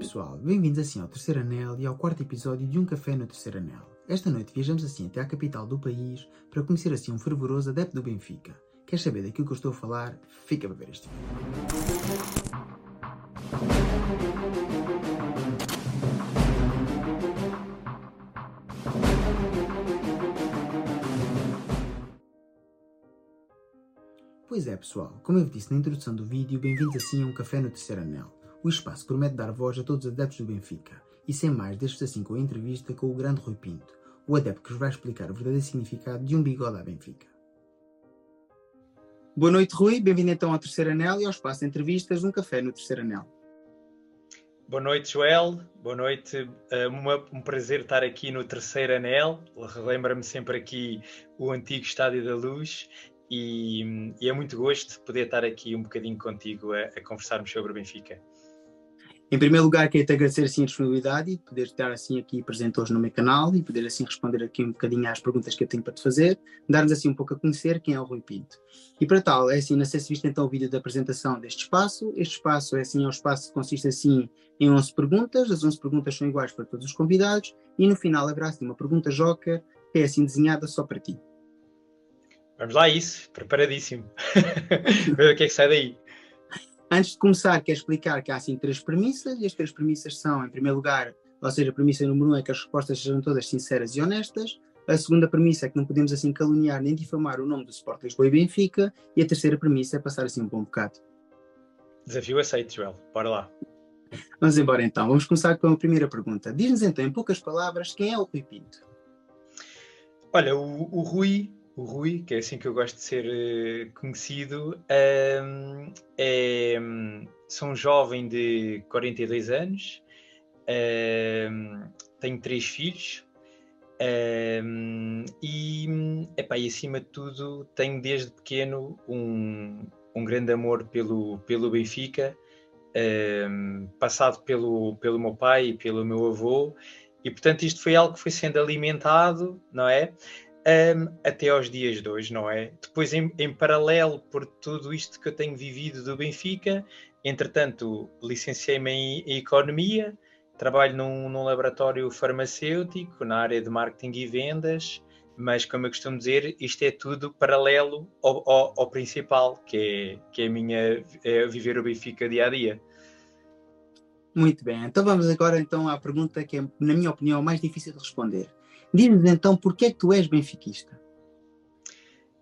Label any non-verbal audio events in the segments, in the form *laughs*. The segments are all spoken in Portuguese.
pessoal, bem-vindos assim ao Terceiro Anel e ao quarto episódio de Um Café no Terceiro Anel. Esta noite viajamos assim até à capital do país para conhecer assim um fervoroso adepto do Benfica. Queres saber daquilo que eu estou a falar? Fica para ver este vídeo. Pois é, pessoal, como eu disse na introdução do vídeo, bem-vindos assim a um café no terceiro anel. O espaço promete dar voz a todos os adeptos do Benfica. E sem mais, deixo-vos assim com a entrevista com o grande Rui Pinto, o adepto que vos vai explicar o verdadeiro significado de um bigode à Benfica. Boa noite, Rui. Bem-vindo então ao Terceiro Anel e ao espaço de entrevistas um café no Terceiro Anel. Boa noite, Joel. Boa noite. É um prazer estar aqui no Terceiro Anel. Relembra-me sempre aqui o antigo Estádio da Luz e, e, é muito gosto poder estar aqui um bocadinho contigo a, a conversarmos sobre o Benfica. Em primeiro lugar, quero te agradecer assim, a disponibilidade e poder estar assim aqui presente hoje no meu canal e poder assim responder aqui um bocadinho às perguntas que eu tenho para te fazer, dar-nos assim um pouco a conhecer quem é o Rui Pinto. E para tal, é assim, não sei se viste então o vídeo da apresentação deste espaço. Este espaço é assim, é um espaço que consiste assim em 11 perguntas, as 11 perguntas são iguais para todos os convidados e no final haverá assim uma pergunta joker que é assim desenhada só para ti. Vamos lá, isso, preparadíssimo. *laughs* Ver o que é que sai daí. Antes de começar, quero explicar que há assim três premissas, e as três premissas são, em primeiro lugar, ou seja, a premissa número um é que as respostas sejam todas sinceras e honestas. A segunda premissa é que não podemos assim caluniar nem difamar o nome do Sport Lisboa e Benfica. E a terceira premissa é passar assim um bom bocado. Desafio aceito, Joel. Bora lá. Vamos embora então. Vamos começar com a primeira pergunta. Diz-nos então, em poucas palavras, quem é o Rui Pinto? Olha, o, o Rui o Rui, que é assim que eu gosto de ser uh, conhecido, é, sou um jovem de 42 anos, tenho três filhos e, epá, e, acima de tudo, tenho desde pequeno um, um grande amor pelo, pelo Benfica, passado pelo, pelo meu pai e pelo meu avô, e portanto isto foi algo que foi sendo alimentado, não é? Um, até aos dias de hoje, não é? Depois, em, em, paralelo, por tudo isto que eu tenho vivido do Benfica, entretanto, licenciei-me em, em, Economia, trabalho num, num, laboratório farmacêutico, na área de marketing e vendas, mas, como eu costumo dizer, isto é tudo paralelo ao, ao, ao principal, que é, que é a minha é viver o Benfica dia a dia. Muito bem, então vamos agora então à pergunta que é, na minha opinião, mais difícil de responder Diz-nos então porquê é que tu és benfiquista?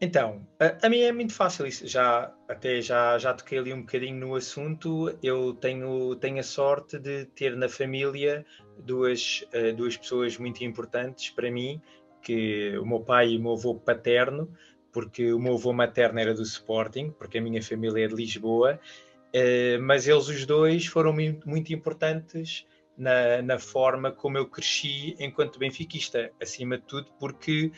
Então, a, a mim é muito fácil isso. Já até já, já toquei ali um bocadinho no assunto. Eu tenho, tenho a sorte de ter na família duas, uh, duas pessoas muito importantes para mim, que o meu pai e o meu avô paterno, porque o meu avô materno era do Sporting, porque a minha família é de Lisboa, uh, mas eles os dois foram muito, muito importantes na, na, forma como eu cresci enquanto benfiquista, acima de tudo, porque,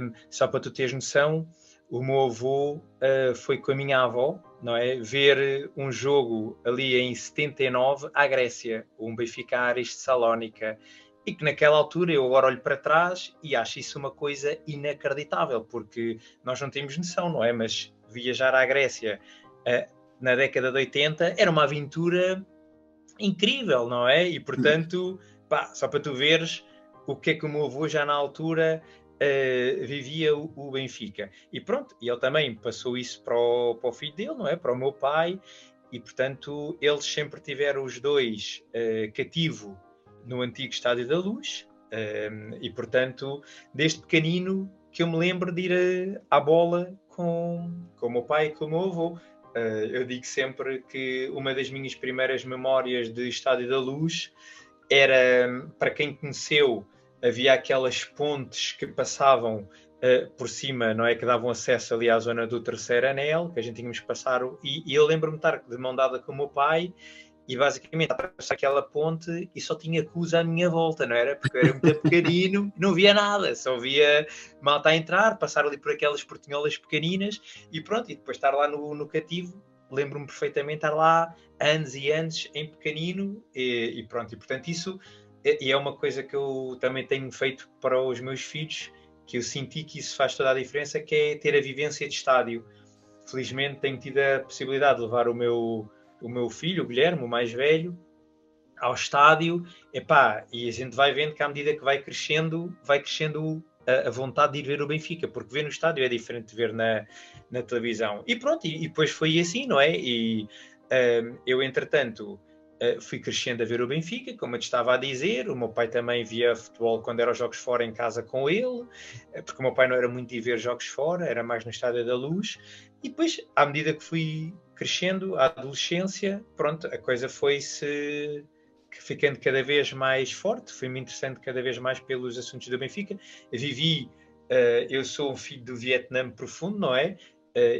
um, só para tu teres noção, o meu avô uh, foi com a minha avó, não é? Ver um jogo ali em 79 à Grécia, um Benfica Ares de Salónica, e que naquela altura eu agora olho para trás e acho isso uma coisa inacreditável, porque nós não temos noção, não é? Mas viajar à Grécia uh, na década de 80 era uma aventura incrível, não é? E portanto, pá, só para tu veres o que é que o meu avô já na altura uh, vivia o, o, Benfica. E pronto, e ele também passou isso para o, para o, filho dele, não é? Para o meu pai, e portanto eles sempre tiveram os dois uh, cativo no antigo Estádio da Luz, uh, e portanto, desde pequenino que eu me lembro de ir à bola com, com o meu pai e com o meu avô. Uh, eu digo sempre que uma das minhas primeiras memórias de Estádio da Luz era, para quem conheceu, havia aquelas pontes que passavam uh, por cima, não é? Que davam acesso ali à zona do terceiro anel, que a gente tínhamos que passar. E, e eu lembro-me de estar de mão dada com o meu pai e basicamente atravessar aquela ponte e só tinha cruz à minha volta, não era? Porque eu era muito pequenino, não via nada, só via malta a entrar, passar ali por aquelas portinholas pequeninas e pronto, e depois estar lá no, no cativo, lembro-me perfeitamente estar lá anos e anos em pequenino e, e pronto, e portanto isso é, e é uma coisa que eu também tenho feito para os meus filhos, que eu senti que isso faz toda a diferença, que é ter a vivência de estádio. Felizmente tenho tido a possibilidade de levar o meu o meu filho, o Guilherme, o mais velho, ao estádio, epá, e a gente vai vendo que à medida que vai crescendo, vai crescendo a, a vontade de ir ver o Benfica, porque ver no estádio é diferente de ver na, na televisão. E pronto, e, e depois foi assim, não é? E um, eu, entretanto, fui crescendo a ver o Benfica, como eu te estava a dizer. O meu pai também via futebol quando era os jogos fora em casa com ele, uh, porque o meu pai não era muito de ver jogos fora, era mais no Estádio da Luz. E depois, à medida que fui crescendo, a adolescência, pronto, a coisa foi-se ficando cada vez mais forte, fui-me interessando cada vez mais pelos assuntos do Benfica. Vivi, uh, eu sou um filho do Vietnã profundo, não é?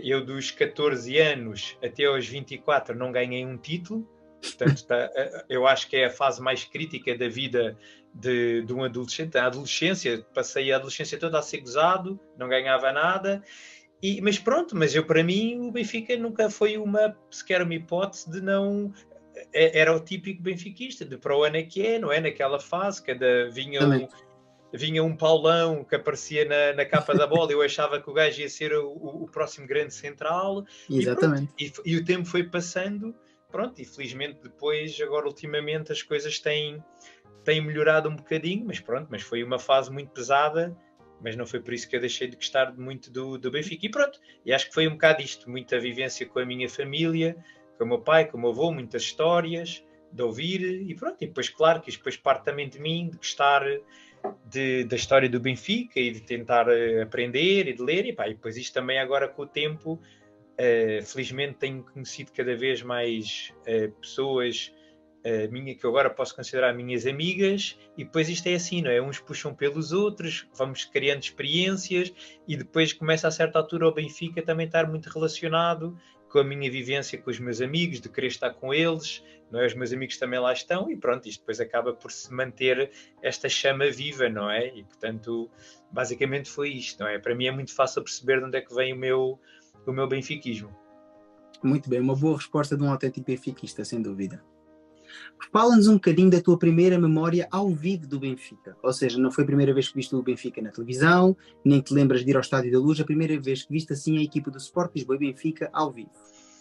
Eu dos 14 anos até aos 24 não ganhei um título, portanto tá, uh, eu acho que é a fase mais crítica da vida de, de um adolescente. A adolescência, passei a adolescência toda a ser gozado, não ganhava nada. E, mas pronto, mas eu para mim o Benfica nunca foi uma sequer uma hipótese de não é, era o típico benfiquista, de para o ano é que é, não é? Naquela fase, cada vinha um, vinha um Paulão que aparecia na, na capa da bola, eu achava que o gajo ia ser o, o próximo grande central. Exatamente. E, e, e, o tempo foi passando, pronto, e felizmente depois, agora ultimamente, as coisas têm, têm melhorado um bocadinho, mas pronto, mas foi uma fase muito pesada. Mas não foi por isso que eu deixei de gostar muito do, do Benfica. E pronto, e acho que foi um bocado isto: muita vivência com a minha família, com o meu pai, com o meu avô, muitas histórias de ouvir e pronto. E depois, claro, que isto depois parte também de mim, de gostar de, da história do Benfica e de tentar uh, aprender e de ler. E, pá, e depois isto também agora com o tempo, uh, felizmente tenho conhecido cada vez mais uh, pessoas minha, que eu agora posso considerar minhas amigas, e depois isto é assim, não é? Uns puxam pelos outros, vamos criando experiências, e depois começa a certa altura o Benfica também estar muito relacionado com a minha vivência com os meus amigos, de querer estar com eles, não é? Os meus amigos também lá estão e pronto, isto depois acaba por se manter esta chama viva, não é? E portanto, basicamente foi isto, não é? Para mim é muito fácil perceber de onde é que vem o meu, o meu benfiquismo. Muito bem, uma boa resposta de um autêntico benfiquista, sem dúvida. Fala-nos um bocadinho da tua primeira memória ao vivo do Benfica. Ou seja, não foi a primeira vez que viste o Benfica na televisão, nem te lembras de ir ao Estádio da Luz, a primeira vez que viste assim a equipa do Sport Lisboa e Benfica ao vivo.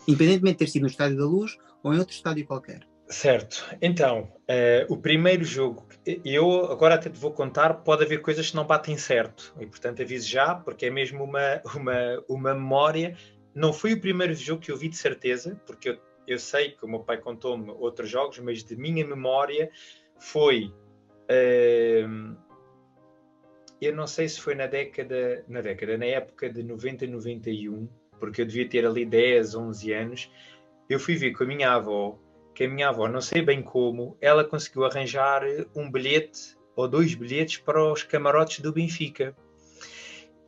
Independentemente de ter sido no Estádio da Luz ou em outro estádio qualquer. Certo. Então, uh, o primeiro jogo, eu agora até te vou contar, pode haver coisas que não batem certo. E, portanto, aviso já, porque é mesmo uma, uma, uma memória. Não foi o primeiro jogo que eu vi de certeza, porque eu eu sei que o meu pai contou-me outros jogos, mas de minha memória foi. Uh, eu não sei se foi na década, na década, na época de 90 91, porque eu devia ter ali 10, 11 anos. Eu fui ver com a minha avó, que a minha avó, não sei bem como, ela conseguiu arranjar um bilhete ou dois bilhetes para os camarotes do Benfica.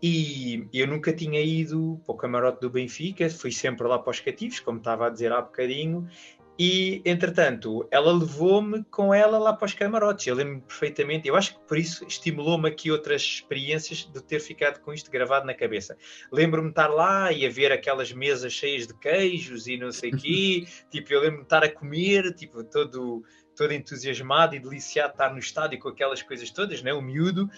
E eu nunca tinha ido para o camarote do Benfica, fui sempre lá para os cativos, como estava a dizer há bocadinho, e entretanto ela levou-me com ela lá para os camarotes. Eu lembro-me perfeitamente, eu acho que por isso estimulou-me aqui outras experiências de ter ficado com isto gravado na cabeça. Lembro-me de estar lá e a ver aquelas mesas cheias de queijos e não sei o quê, *laughs* tipo, eu lembro-me de estar a comer, tipo, todo, todo entusiasmado e deliciado de estar no estádio com aquelas coisas todas, né? o miúdo.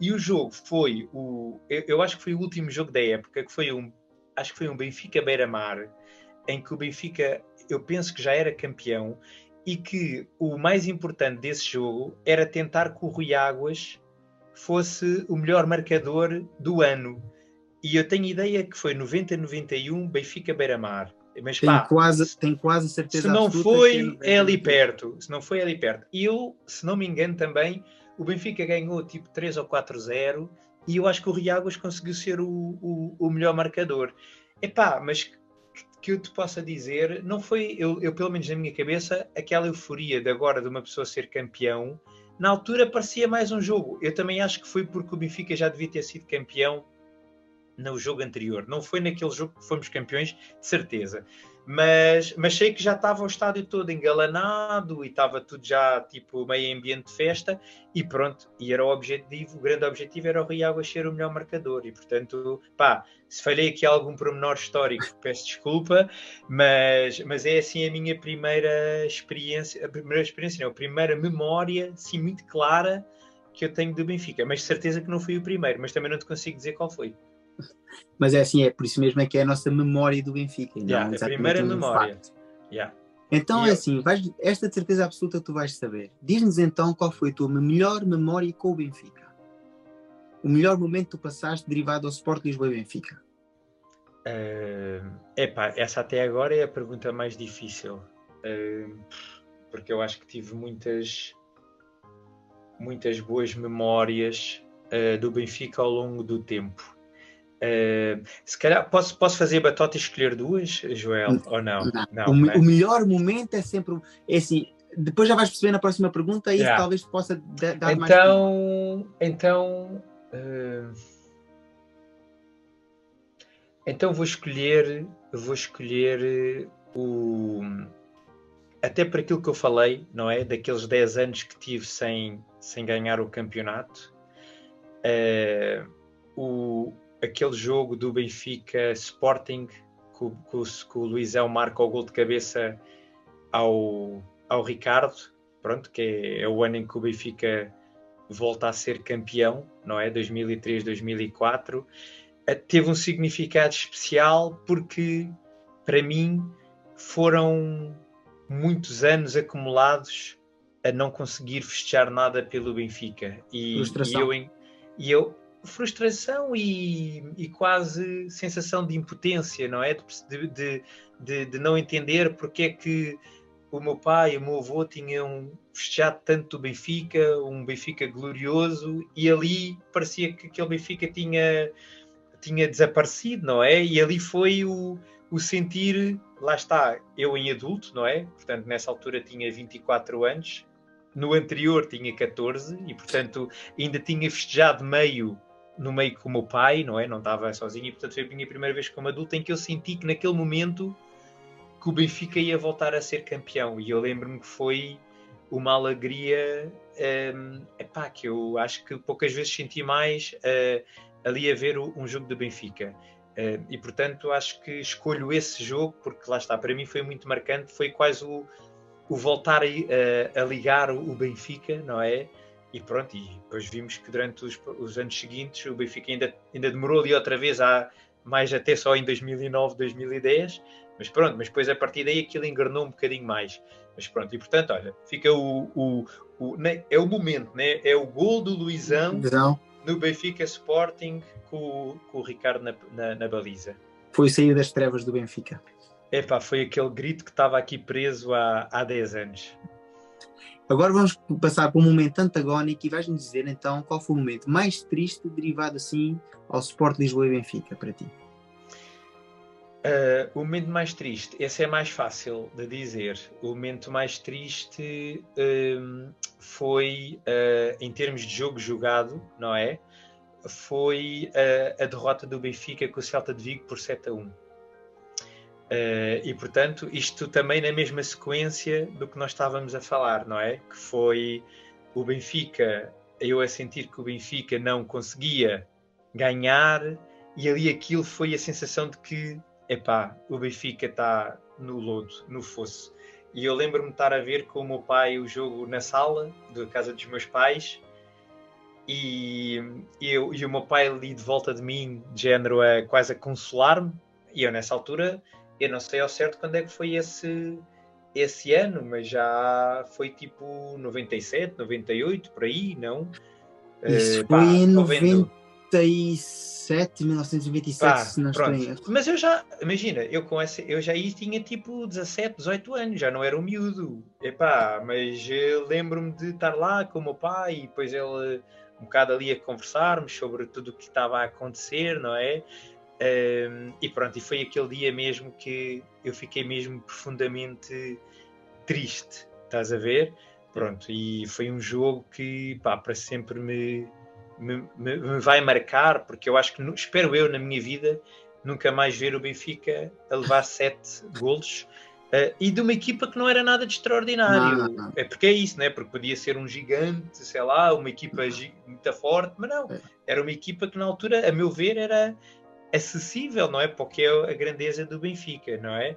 E o jogo foi o. Eu, eu, acho que foi o último jogo da época, que foi um. Acho que foi um Benfica Beira-Mar, em que o Benfica, eu penso que já era campeão, e que o mais importante desse jogo era tentar que o Rui Águas fosse o melhor marcador do ano. E eu tenho ideia que foi 90-91 Benfica Beira-Mar. Mas tenho, pá, quase, tenho quase certeza. Se não foi, é, é ali perto. Se não foi, é ali perto. E eu, se não me engano, também o Benfica ganhou tipo 3 ou 4-0 e eu acho que o Riáguas conseguiu ser o, o, o, melhor marcador. Epá, mas que, eu te possa dizer, não foi, eu, eu, pelo menos na minha cabeça, aquela euforia de agora de uma pessoa ser campeão, na altura parecia mais um jogo. Eu também acho que foi porque o Benfica já devia ter sido campeão no jogo anterior. Não foi naquele jogo que fomos campeões, de certeza mas, mas sei que já estava o estádio todo engalanado e estava tudo já tipo meio ambiente de festa e pronto, e era o objetivo, o grande objetivo era o Rio Água ser o melhor marcador e portanto, pá, se falei aqui algum pormenor histórico, *laughs* peço desculpa, mas, mas é assim a minha primeira experiência, a primeira experiência, não, a primeira memória, sim, muito clara que eu tenho do Benfica, mas certeza que não fui o primeiro, mas também não te consigo dizer qual foi. Mas é assim, é por isso mesmo é que é a nossa memória do Benfica. Yeah, a primeira memória. Yeah. Então e é eu... assim, vais, esta de certeza absoluta tu vais saber. Diz-nos então qual foi a tua melhor memória com o Benfica. O melhor momento que tu passaste derivado ao Sport Lisboa e Benfica. Uh, epá, essa até agora é a pergunta mais difícil. Uh, porque eu acho que tive muitas muitas boas memórias uh, do Benfica ao longo do tempo. Uh, se calhar posso, posso fazer batota e escolher duas, Joel, não, ou não? não, não o, né? o, melhor momento é sempre é assim. Depois já vais perceber na próxima pergunta e yeah. talvez possa dar então, mais. Então, então, uh, então vou escolher, vou escolher o até por aquilo que eu falei, não é? Daqueles 10 anos que tive sem, sem ganhar o campeonato. Uh, o, aquele jogo do Benfica Sporting, que, que, que o Luizão marca o gol de cabeça ao, ao Ricardo, pronto, que é, é, o ano em que o Benfica volta a ser campeão, não é? 2003, 2004. Uh, teve um significado especial porque, para mim, foram muitos anos acumulados a não conseguir festejar nada pelo Benfica. E. E eu, e eu, frustração e, e, quase sensação de impotência, não é? De, de, de, de, não entender porque é que o meu pai e o meu avô tinham festejado tanto o Benfica, um Benfica glorioso, e ali parecia que aquele Benfica tinha, tinha desaparecido, não é? E ali foi o, o sentir, lá está, eu em adulto, não é? Portanto, nessa altura tinha 24 anos, no anterior tinha 14 e, portanto, ainda tinha festejado meio no meio com o meu pai, não é? Não estava sozinho e, portanto, foi a minha primeira vez como adulto em que eu senti que naquele momento que o Benfica ia voltar a ser campeão e eu lembro-me que foi uma alegria um, epá, que eu acho que poucas vezes senti mais uh, ali a ver um jogo do Benfica. Uh, e portanto acho que escolho esse jogo porque lá está, para mim foi muito marcante, foi quase o, o voltar a, a, a, ligar o Benfica, não é? E pronto, e depois vimos que durante os, os, anos seguintes o Benfica ainda, ainda demorou ali outra vez, há, mais até só em 2009, 2010, mas pronto, mas depois a partir daí aquilo engarnou um bocadinho mais. Mas pronto, e portanto, olha, fica o, o, o né, é o momento, né? é o gol do Luizão no Benfica Sporting com, com o Ricardo na, na, na baliza. Foi sair das trevas do Benfica. Epá, foi aquele grito que estava aqui preso há, há 10 anos. Agora vamos passar para um momento antagónico e vais-nos dizer então qual foi o momento mais triste derivado assim ao Sport Lisboa e Benfica para ti. Uh, o momento mais triste, esse é mais fácil de dizer. O momento mais triste um, foi, uh, em termos de jogo jogado, não é? Foi uh, a derrota do Benfica com o Celta de Vigo por 7 a 1. Uh, e portanto, isto também na mesma sequência do que nós estávamos a falar, não é? Que foi o Benfica, eu a sentir que o Benfica não conseguia ganhar, e ali aquilo foi a sensação de que, epá, o Benfica está no lodo, no fosso. E eu lembro-me de estar a ver com o meu pai o jogo na sala da casa dos meus pais, e, eu, e o meu pai ali de volta de mim, de género, a, quase a consolar-me, e eu nessa altura eu não sei ao certo quando é que foi esse, esse ano, mas já foi tipo 97, 98, por aí, não? Isso uh, foi em 97, 1997, pá, se não estou em Mas eu já, imagina, eu com essa, eu já aí tinha tipo 17, 18 anos, já não era um miúdo. Epá, mas lembro-me de estar lá com o meu pai e depois ele um bocado ali a conversarmos sobre tudo o que estava a acontecer, não é? Um, e pronto, e foi aquele dia mesmo que eu fiquei mesmo profundamente triste, estás a ver? Pronto, e foi um jogo que pá, para sempre me, me, me, vai marcar, porque eu acho que, espero eu, na minha vida, nunca mais ver o Benfica a levar *laughs* sete golos uh, e de uma equipa que não era nada de extraordinário. Não, não. É porque é isso, né? Porque podia ser um gigante, sei lá, uma equipa muito forte, mas não. É. Era uma equipa que na altura, a meu ver, era acessível, não é? Porque é a grandeza do Benfica, não é?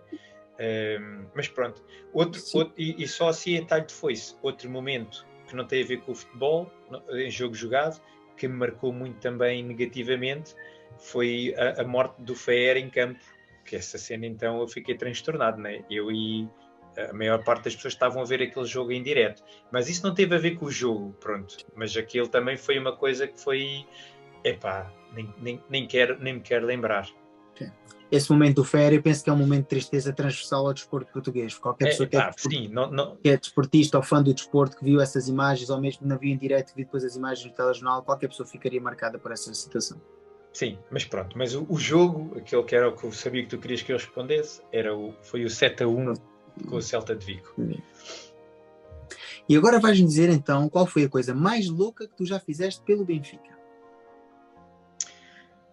Um, mas pronto, outro, outro e, e, só assim em talho de foice, outro momento que não tem a ver com o futebol, em jogo jogado, que me marcou muito também negativamente, foi a, a morte do Fer em campo, que essa cena então eu fiquei transtornado, né? Eu e, a maior parte das pessoas estavam a ver aquele jogo em direto. Mas isso não teve a ver com o jogo, pronto. Mas aquilo também foi uma coisa que foi. Epá, nem, nem, nem, quero, nem me quero lembrar. Esse momento do Fério, penso que é um momento de tristeza transversal ao desporto português. Qualquer é, pessoa que, é sim, não, não... que, é desportista ou fã do desporto que viu essas imagens, ou mesmo não viu em direto, que viu depois as imagens no telejornal, qualquer pessoa ficaria marcada por essa situação. Sim, mas pronto. Mas o, o, jogo, aquele que era o que eu sabia que tu querias que eu respondesse, era o, foi o 7 a 1 com o Celta de Vigo. E agora vais-me dizer então qual foi a coisa mais louca que tu já fizeste pelo Benfica?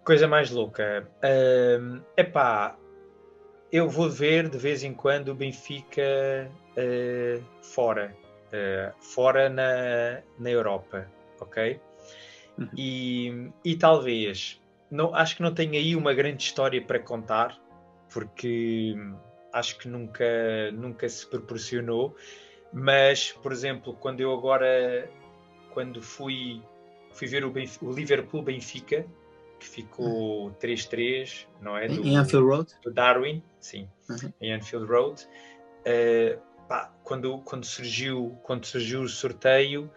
Coisa mais louca. É uh, epá, eu vou ver de vez em quando o Benfica uh, fora. Uh, fora na, na Europa, ok? Uhum. E, e talvez, não, acho que não tenho aí uma grande história para contar, porque acho que nunca, nunca se proporcionou. Mas, por exemplo, quando eu agora, quando fui, fui ver o, Benfica, o Liverpool Benfica, que ficou 3-3, não é? Do, em Anfield Road? Do Darwin, sim, uhum. em Anfield Road. Uh, pá, quando, quando, surgiu, quando surgiu o sorteio,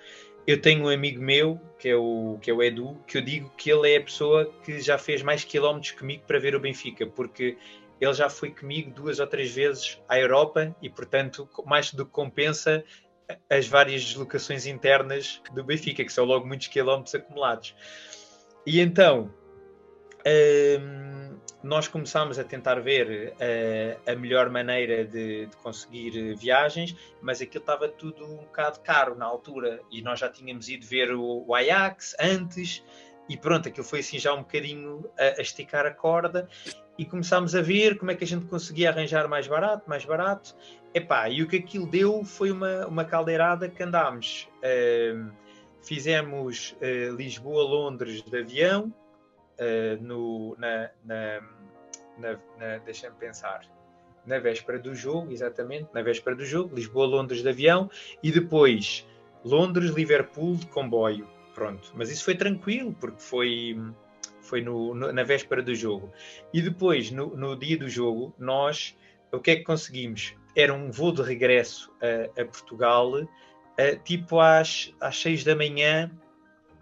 eu tenho um amigo meu, que é, o, que é o Edu, que eu digo que ele é a pessoa que já fez mais quilómetros comigo para ver o Benfica, porque ele já foi comigo duas ou três vezes à Europa e, portanto, mais do que compensa as várias deslocações internas do Benfica, que são logo muitos quilómetros acumulados. E então, nós começámos a tentar ver uh, a melhor maneira de, de, conseguir viagens, mas aquilo estava tudo um bocado caro na altura e nós já tínhamos ido ver o, o Ajax antes e pronto, aquilo foi assim já um bocadinho a, a, esticar a corda e começámos a ver como é que a gente conseguia arranjar mais barato, mais barato. Epá, e o que aquilo deu foi uma, uma caldeirada que andámos. Uh, fizemos uh, Lisboa-Londres de avião, uh, no, na, na, na, na deixa-me pensar, na véspera do jogo, exatamente, na véspera do jogo, Lisboa-Londres de avião, e depois Londres-Liverpool de comboio. Pronto, mas isso foi tranquilo, porque foi foi no, no, na véspera do jogo. E depois, no, no, dia do jogo, nós, o que é que conseguimos? Era um voo de regresso a, a Portugal, a, tipo às, às seis da manhã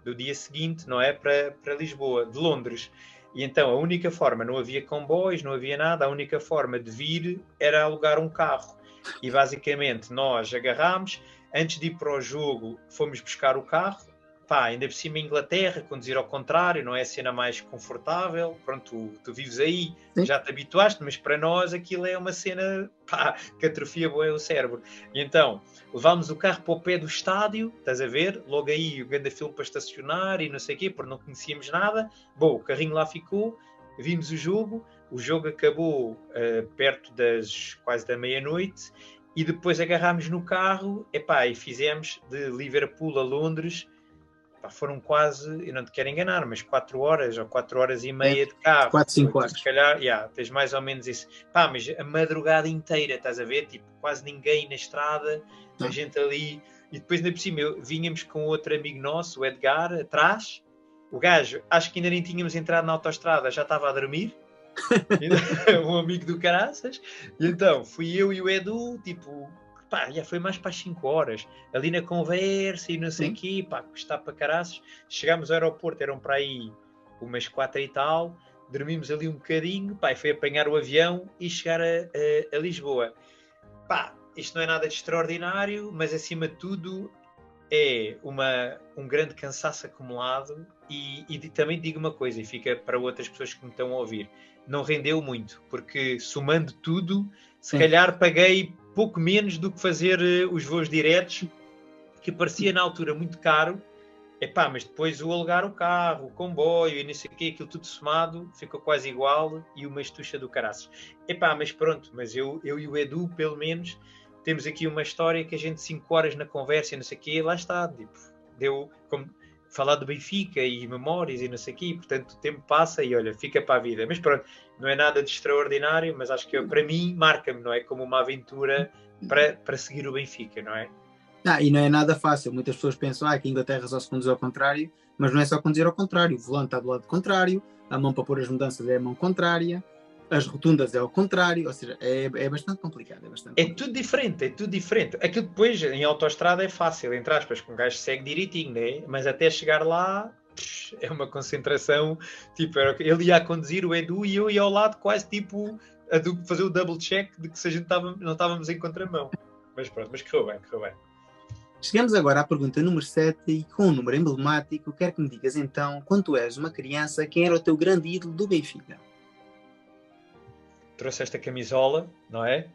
do dia seguinte, não é? Para, para Lisboa, de Londres. E então a única forma, não havia comboios, não havia nada, a única forma de vir era alugar um carro. E basicamente nós agarrámos, antes de ir para o jogo, fomos buscar o carro, pá, ainda por cima Inglaterra, conduzir ao contrário, não é a cena mais confortável. Pronto, tu, tu vives aí, Sim. já te habituaste, mas para nós aquilo é uma cena pá, que atrofia bem o cérebro. E então, levámos o carro para o pé do estádio, estás a ver? Logo aí o grande filme para estacionar e não sei o quê, porque não conhecíamos nada. Bom, o carrinho lá ficou, vimos o jogo, o jogo acabou uh, perto das quase da meia-noite e depois agarrámos no carro epá, e fizemos de Liverpool a Londres pá, foram quase, eu não te quero enganar, mas 4 horas ou 4 horas e meia é, de carro. 4, 5 horas. Se calhar, yeah, tens mais ou menos isso. Pá, mas a madrugada inteira, estás a ver? Tipo, quase ninguém na estrada, a gente ali. E depois, ainda por cima, eu, vinhamos com outro amigo nosso, o Edgar, atrás. O gajo, acho que ainda nem tínhamos entrado na autostrada, já estava a dormir. *laughs* *laughs* um amigo do Caraças. E então, fui eu e o Edu, tipo, pá, já foi mais para as 5 horas, ali na conversa e não sei o quê, pá, está para caraças. Chegámos ao aeroporto, eram para aí umas 4 e tal, dormimos ali um bocadinho, pá, foi apanhar o avião e chegar a, a, a Lisboa. Pá, isto não é nada de extraordinário, mas acima de tudo é uma, um grande cansaço acumulado e, e, também digo uma coisa e fica para outras pessoas que me estão a ouvir não rendeu muito porque somando tudo se Sim. calhar paguei pouco menos do que fazer uh, os voos diretos, que parecia na altura muito caro. Epá, mas depois o alugar o carro, o comboio e não sei o quê, aquilo tudo somado, ficou quase igual e uma estucha do caraças. Epá, mas pronto, mas eu, eu e o Edu, pelo menos, temos aqui uma história que a gente, cinco horas na conversa e não sei o quê, lá está, tipo, deu, como, falar do Benfica e memórias e não sei o quê, portanto o tempo passa e olha, fica para a vida. Mas pronto, não é nada de extraordinário, mas acho que para mim marca-me, não é? Como uma aventura para, para seguir o Benfica, não é? Ah, e não é nada fácil. Muitas pessoas pensam ah, que a Inglaterra só se conduz ao contrário, mas não é só conduzir ao contrário. O volante está do lado contrário, a mão para pôr as mudanças é a mão contrária. As rotundas é ao contrário, ou seja, é, é bastante complicado. É, bastante é tudo diferente, é tudo diferente. Aquilo depois em autoestrada é fácil, entre aspas, com um gajo segue direitinho, né? mas até chegar lá é uma concentração. Tipo, ele ia a conduzir o Edu e eu ia ao lado, quase tipo a fazer o double check de que se a gente tava, não estávamos em contramão. Mas pronto, mas correu bem, correu bem. Chegamos agora à pergunta número 7 e com um número emblemático, quero que me digas então, quando tu és uma criança, quem era o teu grande ídolo do Benfica? Trouxe esta camisola, não é?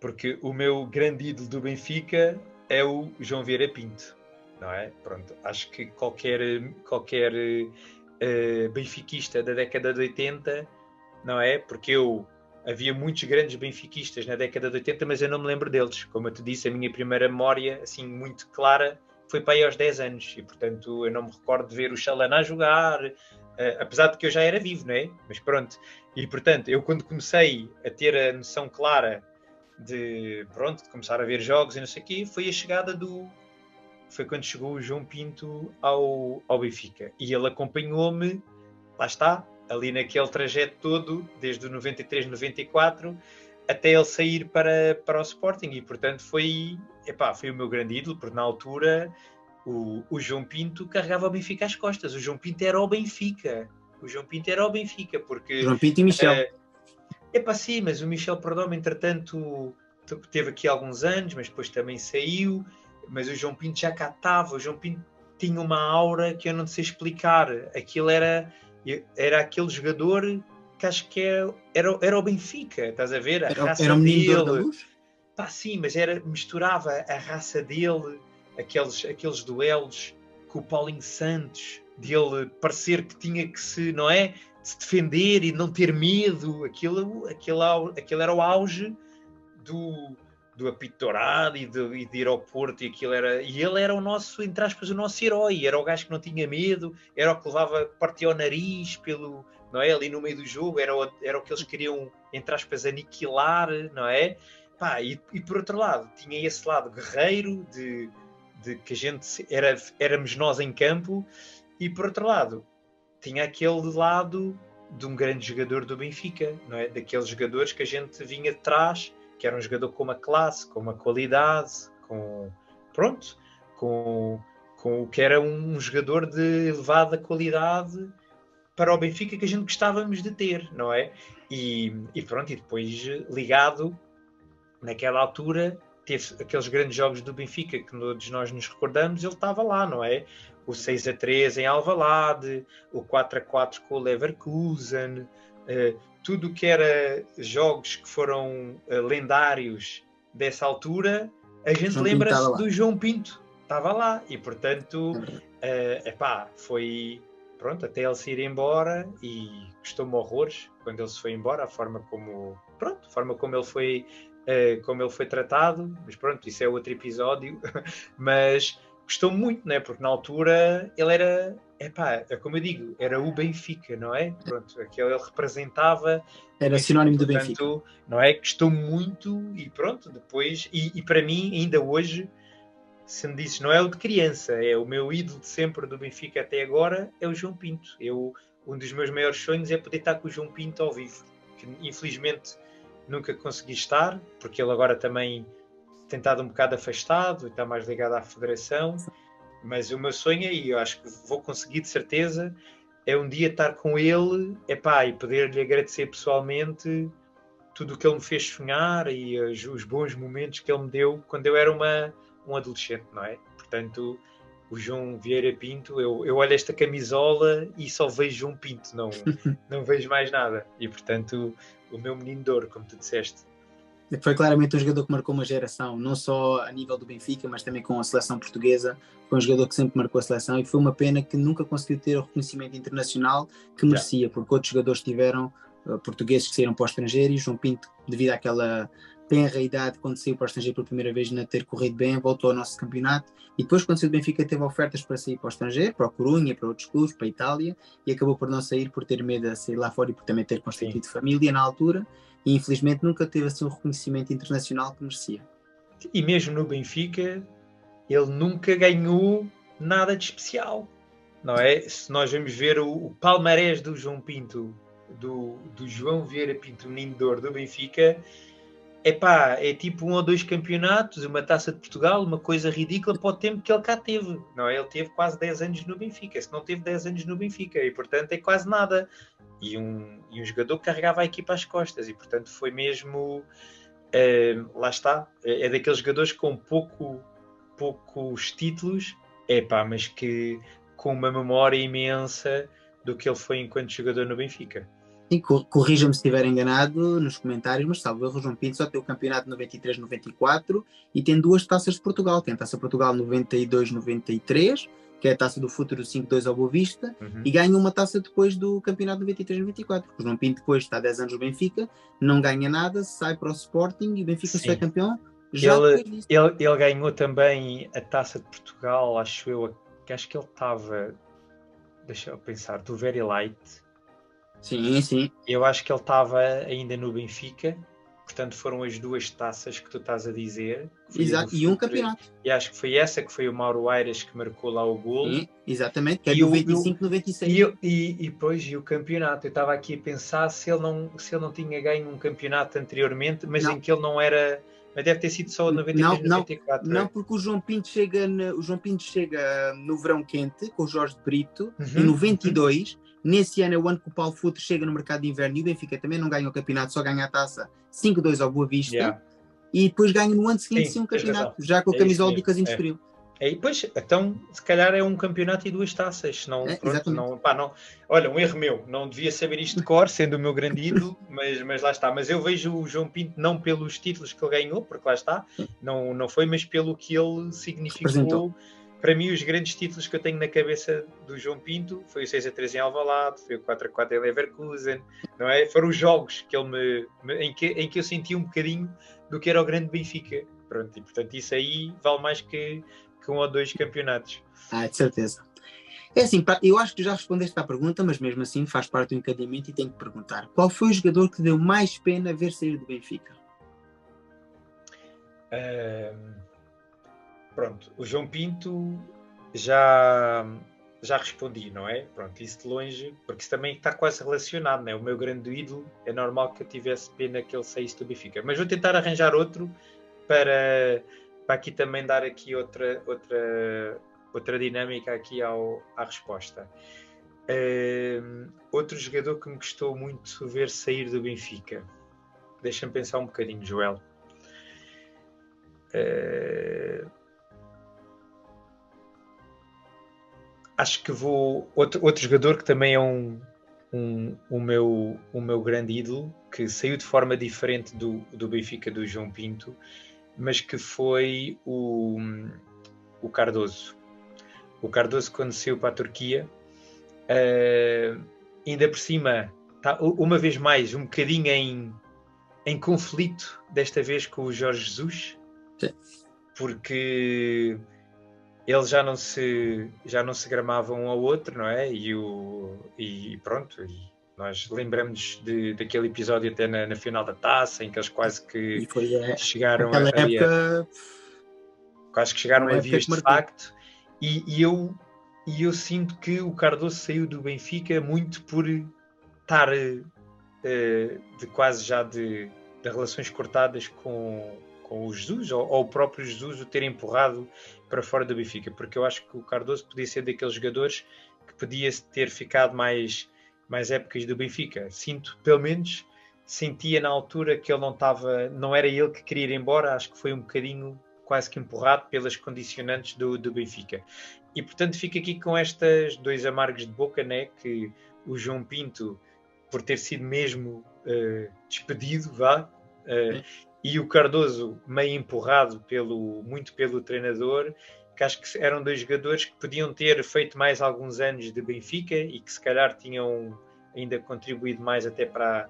Porque o meu grande ídolo do Benfica é o João Vieira Pinto, não é? Pronto, acho que qualquer, qualquer uh, benfiquista da década de 80, não é? Porque eu havia muitos grandes benfiquistas na década de 80, mas eu não me lembro deles. Como eu te disse, a minha primeira memória, assim, muito clara, foi para aí aos 10 anos. E, portanto, eu não me recordo de ver o Xalana a jogar, uh, apesar de que eu já era vivo, não é? Mas pronto. E, portanto, eu quando comecei a ter a noção clara de, pronto, de começar a ver jogos e não sei o quê, foi a chegada do... Foi quando chegou o João Pinto ao, ao Benfica. E ele acompanhou-me, lá está, ali naquele trajeto todo, desde o 93, 94, até ele sair para, para o Sporting. E, portanto, foi, epá, foi o meu grande ídolo, porque na altura o, o João Pinto carregava o Benfica às costas. O João Pinto era o Benfica. O João Pinto era o Benfica, porque... João Pinto e Michel. É epá, sim, mas o Michel Perdomo, entretanto, teve aqui alguns anos, mas depois também saiu. Mas o João Pinto já cá estava. O João Pinto tinha uma aura que eu não sei explicar. Aquilo era era aquele jogador que acho que era, é, era, era o Benfica, estás a ver? A era, raça era o dele. Da luz? Pá, sim, mas era, misturava a raça dele, aqueles, aqueles duelos com o Paulinho Santos, dele parecer que tinha que se, não é? se defender e não ter medo, aquilo, aquilo, aquilo era o auge do, do apito dourado e de, e de ir ao Porto e aquilo era. E ele era o nosso, entre aspas, o nosso herói. Era o gajo que não tinha medo, era o que levava, partia o nariz pelo. Não é? Ali no meio do jogo, era o, era o que eles queriam, entre aspas, aniquilar, não é? Pá, e, e por outro lado, tinha esse lado guerreiro de, de que a gente era, éramos nós em campo, e por outro lado, tinha aquele lado de um grande jogador do Benfica, não é? Daqueles jogadores que a gente vinha de trás que era um jogador com uma classe, com uma qualidade, com pronto, com, com o que era um jogador de elevada qualidade para o Benfica que a gente gostávamos de ter, não é? E, e pronto, e depois ligado naquela altura teve aqueles grandes jogos do Benfica que todos nós nos recordamos, ele estava lá, não é? O 6 a 3 em Alvalade, o 4 a 4 com o Leverkusen, uh, tudo que era jogos que foram uh, lendários dessa altura, a gente lembra-se do João Pinto, estava lá, e portanto, uh, epá, foi pronto, até ele se ir embora e gostou-me horrores quando ele se foi embora, a forma como pronto, a forma como ele foi uh, como ele foi tratado, mas pronto, isso é outro episódio, *laughs* mas gostou muito, né? Porque na altura ele era epá, é como eu digo, era o Benfica, não é? Pronto, aquele ele representava. Era sinónimo do Benfica. Não é? Gostou muito e pronto, depois. E, e, para mim, ainda hoje, se me dizes, não é o de criança, é o meu ídolo de sempre do Benfica até agora, é o João Pinto. Eu, um dos meus maiores sonhos é poder estar com o João Pinto ao vivo, que infelizmente nunca consegui estar, porque ele agora também tem estado um bocado afastado e está mais ligado à federação. Mas o meu sonho, e eu acho que vou conseguir de certeza, é um dia estar com ele epá, e poder-lhe agradecer pessoalmente tudo o que ele me fez sonhar e os, os, bons momentos que ele me deu quando eu era uma, um adolescente, não é? Portanto, o João Vieira Pinto, eu, eu olho esta camisola e só vejo João Pinto, não, *laughs* não vejo mais nada. E portanto, o meu menino de ouro, como tu disseste foi claramente um jogador que marcou uma geração, não só a nível do Benfica, mas também com a seleção portuguesa. Foi um jogador que sempre marcou a seleção e foi uma pena que nunca conseguiu ter o reconhecimento internacional que merecia, porque outros jogadores tiveram, uh, portugueses que saíram para o estrangeiro e João Pinto, devido àquela tenra idade, quando saiu para o estrangeiro pela primeira vez, não ter corrido bem, voltou ao nosso campeonato e depois, quando saiu do Benfica, teve ofertas para sair para o estrangeiro, para o Corunha, para outros clubes, para a Itália e acabou por não sair por ter medo de sair lá fora e por também ter constituído Sim. família na altura e infelizmente nunca teve assim um reconhecimento internacional que merecia. E mesmo no Benfica, ele nunca ganhou nada de especial, não é? Se nós vamos ver o, o palmarés do João Pinto do, do João Vieira Pinto, menino de do Benfica, Epá, é tipo um ou dois campeonatos, uma taça de Portugal, uma coisa ridícula para o tempo que ele cá teve. Não é? Ele teve quase 10 anos no Benfica. Se não teve 10 anos no Benfica, e portanto é quase nada. E um, e um jogador que carregava a equipa às costas, e portanto foi mesmo. É, lá está, é, é, daqueles jogadores com pouco, poucos títulos, epá, mas que com uma memória imensa do que ele foi enquanto jogador no Benfica. Corrija-me se estiver enganado nos comentários, mas salvo erro, João Pinto só tem o campeonato 93-94 e tem duas taças de Portugal. Tem a taça Portugal 92-93, que é a taça do futuro 5-2 ao Boa Vista, uhum. e ganha uma taça depois do campeonato 93-94. O João Pinto depois está há 10 anos no Benfica, não ganha nada, sai para o Sporting e o Benfica Sim. é campeão. Já ele, ele, ele ganhou também a taça de Portugal, acho eu, que acho que ele estava, deixa eu pensar, do Very Light Sim, sim. Eu acho que ele estava ainda no Benfica, portanto foram as duas taças que tu estás a dizer. Exato, e um campeonato. E acho que foi essa que foi o Mauro Aires que marcou lá o gol. exatamente, que é 95, 96. E, e, e depois, e o campeonato, eu estava aqui a pensar se ele não, se ele não tinha ganho um campeonato anteriormente, mas não. em que ele não era... Mas deve ter sido só 93, não, 94. Não, é? porque o João Pinto chega, no, o João Pinto chega no verão quente com o Jorge Brito uhum, em 92 uhum. Nesse ano é o ano que o Paulo Futre chega no mercado de inverno e o Benfica também não ganha o campeonato, só ganha a taça 5-2 ao Boa Vista. Yeah. E depois ganha no ano seguinte sim, sim um campeonato, já com a é camisola do Casino é. Estoril. É, e depois, então, se calhar é um campeonato e duas taças. Não, é, pronto, não, pá, não. Olha, um erro meu, não devia saber isto de cor, sendo o meu grande ídolo, *laughs* mas, mas lá está. Mas eu vejo o João Pinto não pelos títulos que ele ganhou, porque lá está, não, não foi, mas pelo que ele significou para mim, os grandes títulos que eu tenho na cabeça do João Pinto foi o 6 a 3 em Alvalade, foi o 4 a 4 em Leverkusen, não é? Foram os jogos que ele me, me, em, que, em que eu senti um bocadinho do que era o grande Benfica. Pronto, e portanto isso aí vale mais que, que um ou dois campeonatos. Ah, de certeza. É assim, eu acho que já respondeste à pergunta, mas mesmo assim faz parte do encadimento e tenho que perguntar: qual foi o jogador que deu mais pena ver sair do Benfica? Um Pronto, o João Pinto já já respondi, não é? Pronto, isso de longe, porque isso também está quase relacionado, não é? O meu grande ídolo, é normal que eu tivesse pena que ele saísse do Benfica. Mas vou tentar arranjar outro para, para aqui também dar aqui outra, outra, outra dinâmica aqui ao, à resposta. Uh, outro jogador que me gostou muito ver sair do Benfica. Deixa-me pensar um bocadinho, Joel. Uh, acho que vou. Outro, outro jogador que também é um, um, o, meu, o meu grande ídolo, que saiu de forma diferente do, do Benfica do João Pinto, mas que foi o, o Cardoso. O Cardoso, quando saiu para a Turquia, uh, ainda por cima, tá, uma vez mais, um bocadinho em, em conflito, desta vez com o Jorge Jesus, Sim. porque eles já não se já não se gramavam um ao outro, não é? E, o, e pronto, e nós lembramos de, daquele episódio até na, na, final da taça, em que eles quase que foi, é, chegaram a, época, quase que chegaram a vias de facto, e, e, eu, e eu sinto que o Cardoso saiu do Benfica muito por estar uh, de quase já de, de relações cortadas com, com o Jesus, ou, ou, o próprio Jesus o ter empurrado para fora do Benfica, porque eu acho que o Cardoso podia ser daqueles jogadores que podia ter ficado mais, mais épocas do Benfica. Sinto, pelo menos, sentia na altura que ele não estava, não era ele que queria ir embora, acho que foi um bocadinho quase que empurrado pelas condicionantes do, do Benfica. E portanto fica aqui com estas dois amargos de boca, né, que o João Pinto, por ter sido mesmo uh, despedido, vá, uh, e o Cardoso meio empurrado pelo, muito pelo treinador, que acho que eram dois jogadores que podiam ter feito mais alguns anos de Benfica e que se calhar tinham ainda contribuído mais até para,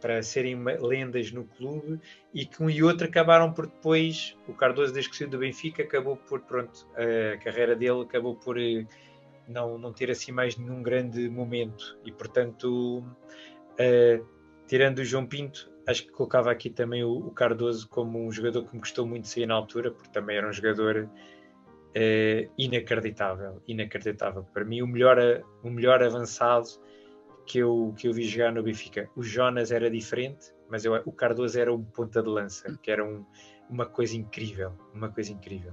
para serem lendas no clube e que um e outro acabaram por depois, o Cardoso desde que saiu do Benfica acabou por, pronto, a carreira dele acabou por eh, não, não ter assim mais nenhum grande momento. E portanto uh, tirando o João Pinto acho que colocava aqui também o, o, Cardoso como um jogador que me gostou muito de sair na altura, porque também era um jogador uh, inacreditável, inacreditável. Para mim, o melhor, o melhor avançado que eu, que eu vi jogar no Benfica. O Jonas era diferente, mas eu, o Cardoso era um ponta de lança, que era um, uma coisa incrível, uma coisa incrível.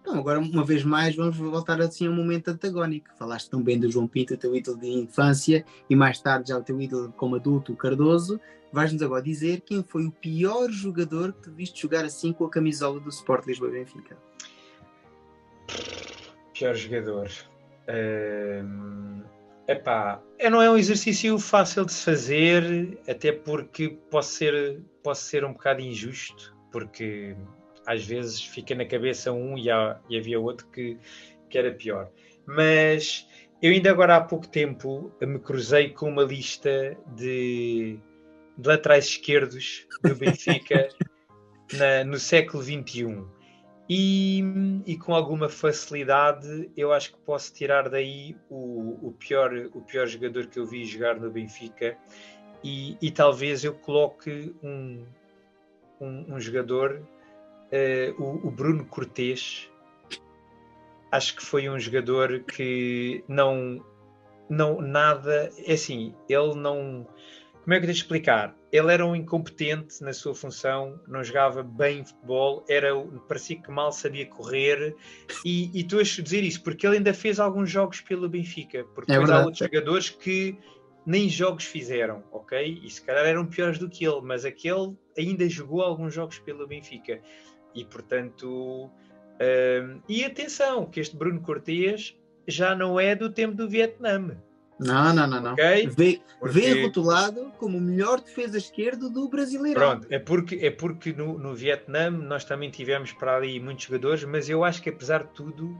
Então, agora, uma vez mais, vamos voltar assim a um momento antagónico. Falaste tão bem do João Pinto, o teu ídolo de infância, e mais tarde já o teu ídolo como adulto, o Cardoso. Vais-nos agora dizer quem foi o pior jogador que te viste jogar assim com a camisola do Sport Lisboa Benfica. Pior jogador. Epá, é, não é um exercício fácil de se fazer, até porque posso ser, posso ser um bocado injusto, porque às vezes fica na cabeça um e, há, e havia outro que, que era pior. Mas eu ainda agora há pouco tempo me cruzei com uma lista de, de laterais esquerdos do Benfica *laughs* na, no século XXI. E, e, com alguma facilidade eu acho que posso tirar daí o, o, pior, o pior jogador que eu vi jogar no Benfica e, e talvez eu coloque um, um, um jogador, uh, o, o, Bruno Cortês. Acho que foi um jogador que não, não nada, é assim, ele não como é que eu te explicar? Ele era um incompetente na sua função, não jogava bem futebol, era, parecia que mal sabia correr, e, e tu a dizer isso, porque ele ainda fez alguns jogos pelo Benfica, porque é há outros jogadores que nem jogos fizeram, ok? E se calhar eram piores do que ele, mas aquele ainda jogou alguns jogos pelo Benfica. E portanto. Um, e atenção, que este Bruno Cortês já não é do tempo do Vietnã. Não, não, não, não. Okay? Vê, porque... vê rotulado como o melhor defesa esquerdo do brasileiro. Pronto, é porque, é porque no, no Vietnã nós também tivemos para ali muitos jogadores, mas eu acho que apesar de tudo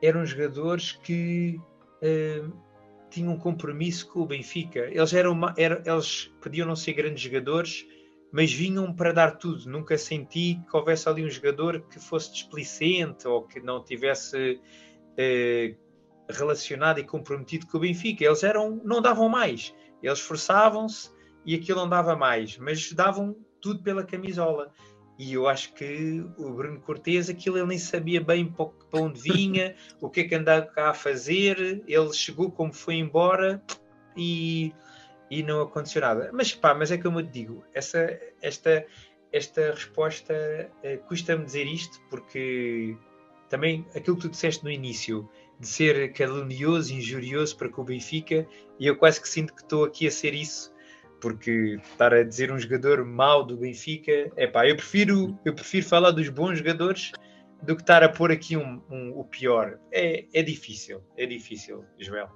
eram jogadores que uh, tinham um compromisso com o Benfica. Eles eram, eram, eles podiam não ser grandes jogadores, mas vinham para dar tudo. Nunca senti que houvesse ali um jogador que fosse displicente ou que não tivesse uh, relacionado e comprometido com o Benfica. Eles eram, não davam mais. Eles esforçavam-se e aquilo não dava mais, mas davam tudo pela camisola. E eu acho que o Bruno Cortes, aquilo ele nem sabia bem para onde vinha, *laughs* o que é que andava cá a fazer. Ele chegou como foi embora e, e não aconteceu nada. Mas pá, mas é como eu te digo, essa, esta, esta resposta eh, custa-me dizer isto, porque também aquilo que tu disseste no início, de ser calunioso, injurioso para com o Benfica, e eu quase que sinto que estou aqui a ser isso, porque estar a dizer um jogador mau do Benfica, é pá, eu prefiro, eu prefiro falar dos bons jogadores do que estar a pôr aqui um, um, o pior. É, é difícil, é difícil, Joel.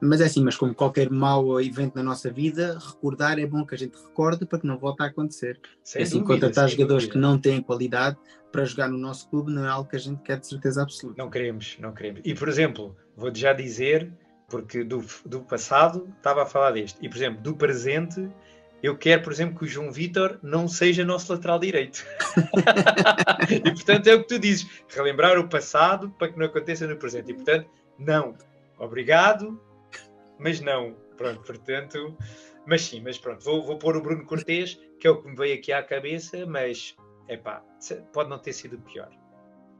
Mas é assim, mas como qualquer mau evento na nossa vida, recordar é bom que a gente recorde para que não volte a acontecer. Sem assim, dúvida, contratar jogadores dúvida. que não têm qualidade para jogar no nosso clube não é algo que a gente quer de certeza absoluta. Não queremos, não queremos. E, por exemplo, vou-te já dizer, porque do, do passado estava a falar deste, e, por exemplo, do presente, eu quero, por exemplo, que o João Vitor não seja nosso lateral direito. *laughs* e, portanto, é o que tu dizes, relembrar o passado para que não aconteça no presente. E, portanto, não. Obrigado, mas não. Pronto, portanto, mas sim, mas pronto, vou, vou pôr o Bruno Cortês, que é o que me veio aqui à cabeça, mas é pá, pode não ter sido pior.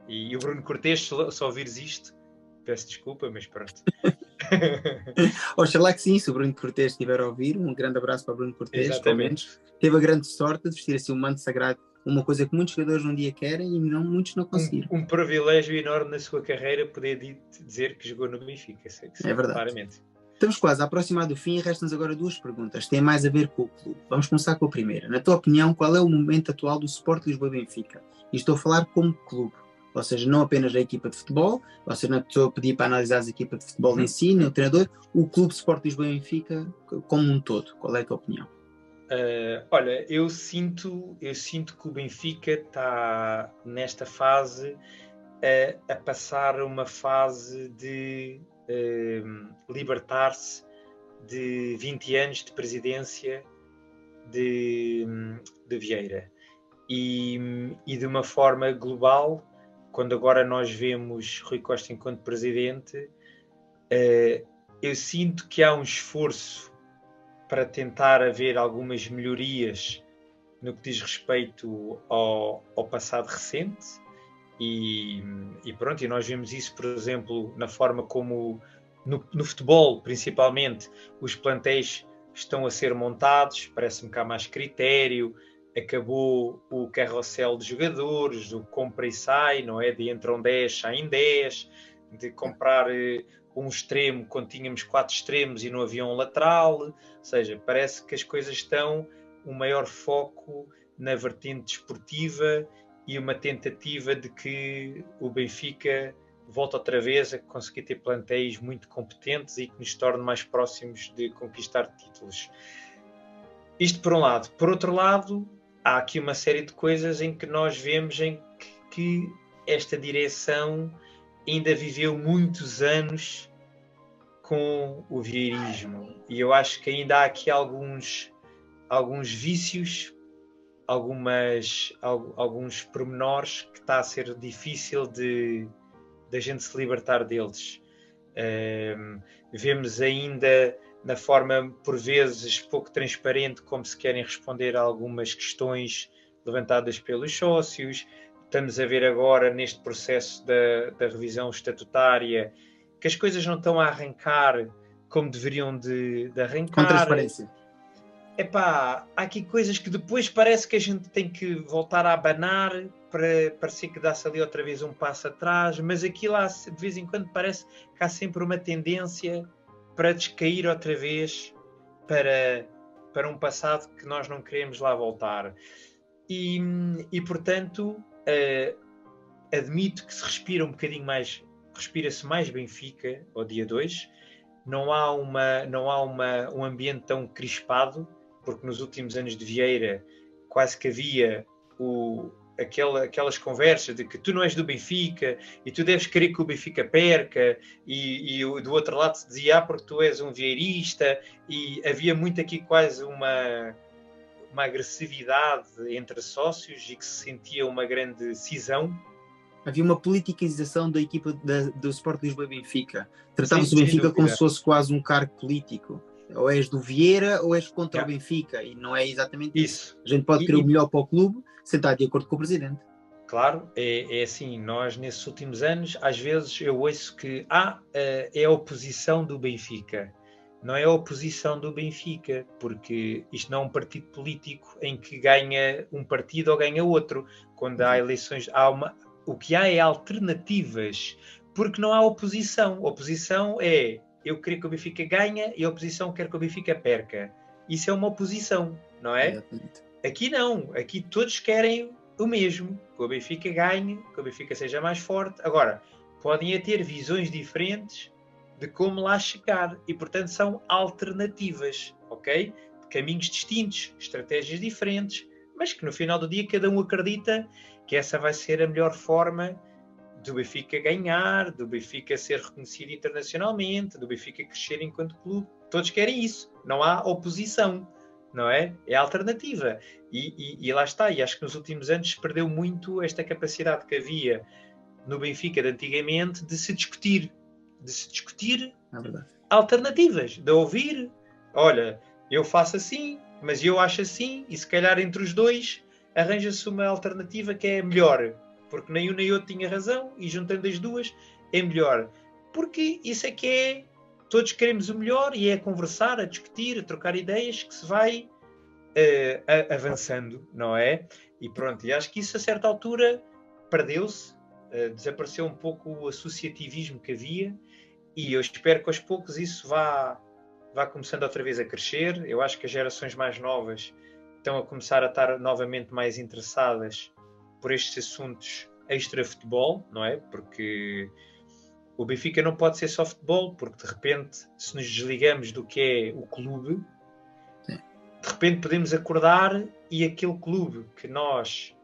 E, e o Bruno Cortês, se, ouvires isto, peço desculpa, mas pronto. *laughs* Oxalá que sim, se o Bruno Cortês estiver a ouvir, um grande abraço para o Bruno Cortês, Exatamente. Teve a grande sorte de vestir assim um manto sagrado, uma coisa que muitos jogadores um dia querem e não, muitos não conseguiram. Um, um privilégio enorme na sua carreira poder dizer que jogou no Benfica, é verdade. claramente. Estamos quase a aproximar do fim e restam-nos agora duas perguntas. Tem mais a ver com o clube. Vamos começar com a primeira. Na tua opinião, qual é o momento atual do Sport Lisboa Benfica? E estou a falar como clube. Ou seja, não apenas a equipa de futebol, ou seja, não estou a pedir para analisar a equipa de futebol em si, nem o treinador, o clube Sport Lisboa Benfica como um todo. Qual é a tua opinião? Uh, olha, eu sinto, eu sinto que o Benfica está nesta fase uh, a passar uma fase de Ehm, libertar-se de 20 anos de presidência de, de Vieira. E, e, de uma forma global, quando agora nós vemos Rui Costa enquanto presidente, uh, eu sinto que há um esforço para tentar haver algumas melhorias no que diz respeito ao, ao passado recente, e, e, pronto, e nós vemos isso, por exemplo, na forma como no, no, futebol, principalmente, os plantéis estão a ser montados, parece-me que há mais critério, acabou o carrossel de jogadores, o compra e sai, não é? De entram 10, saem 10, de comprar uh, um extremo quando tínhamos quatro extremos e não havia um lateral, ou seja, parece que as coisas estão um maior foco na vertente desportiva e uma tentativa de que o Benfica volte outra vez a conseguir ter plantéis muito competentes e que nos torne mais próximos de conquistar títulos. Isto por um lado. Por outro lado, há aqui uma série de coisas em que nós vemos em que, esta direção ainda viveu muitos anos com o vieirismo e eu acho que ainda há aqui alguns alguns vícios algumas alguns pormenores que está a ser difícil de da gente se libertar deles um, vemos ainda na forma por vezes pouco transparente como se querem responder a algumas questões levantadas pelos sócios estamos a ver agora neste processo da, da revisão estatutária que as coisas não estão a arrancar como deveriam de, de arrancar. Com transparência. Epá, há aqui coisas que depois parece que a gente tem que voltar a abanar para parecer que dá-se ali outra vez um passo atrás, mas aqui lá de vez em quando parece que há sempre uma tendência para descair outra vez para, para um passado que nós não queremos lá voltar. E, e portanto, uh, admito que se respira um bocadinho mais, respira-se mais Benfica ao dia 2. Não há, uma, não há uma, um ambiente tão crispado, porque nos últimos anos de Vieira quase que havia o, aquela, aquelas conversas de que tu não és do Benfica e tu deves querer que o Benfica perca, e, e do outro lado se dizia ah, porque tu és um vieirista, e havia muito aqui quase uma, uma agressividade entre sócios e que se sentia uma grande cisão. Havia uma politicização da equipa da, do Sport Lisboa Benfica. Tratava-se o Benfica como se fosse quase um cargo político. Ou és do Vieira ou és contra yeah. o Benfica. E não é exatamente isso. isso. A gente pode querer e, o melhor para o clube sem estar de acordo com o presidente. Claro, é, é, assim, nós nesses últimos anos, às vezes eu ouço que ah, eh, é a oposição do Benfica não é a oposição do Benfica, porque isto não é um partido político em que ganha um partido ou ganha outro. Quando há eleições, há uma, o que há é alternativas, porque não há oposição. Oposição é eu queria que o Benfica ganhe e a oposição quer que o Benfica perca. Isso é uma oposição, não é? Aqui não, aqui todos querem o mesmo, que o Benfica ganhe, que o Benfica seja mais forte. Agora, podem ter visões diferentes de como lá chegar e, portanto, são alternativas, ok? Caminhos distintos, estratégias diferentes, mas que no final do dia cada um acredita que essa vai ser a melhor forma do Benfica ganhar, do Benfica ser reconhecido internacionalmente, do Benfica crescer enquanto clube. Todos querem isso. Não há oposição, não é? É alternativa. E, e, e lá está. E acho que nos últimos anos perdeu muito esta capacidade que havia no Benfica de antigamente de se discutir de se discutir é alternativas, de ouvir, olha, eu faço assim, mas eu acho assim, e se calhar entre os dois arranja-se uma alternativa que é melhor, porque nem um nem outro tinha razão, e juntando as duas é melhor. Porque isso é que é, todos queremos o melhor, e é conversar, a discutir, a trocar ideias, que se vai uh, avançando, não é? E pronto, e acho que isso a certa altura perdeu-se, uh, desapareceu um pouco o associativismo que havia, e eu espero que aos poucos isso vá, vá começando outra vez a crescer. Eu acho que as gerações mais novas estão a começar a estar novamente mais interessadas por estes assuntos extra-futebol, não é? Porque o Benfica não pode ser só futebol, porque de repente, se nos desligamos do que é o clube, de repente podemos acordar e aquele clube que nós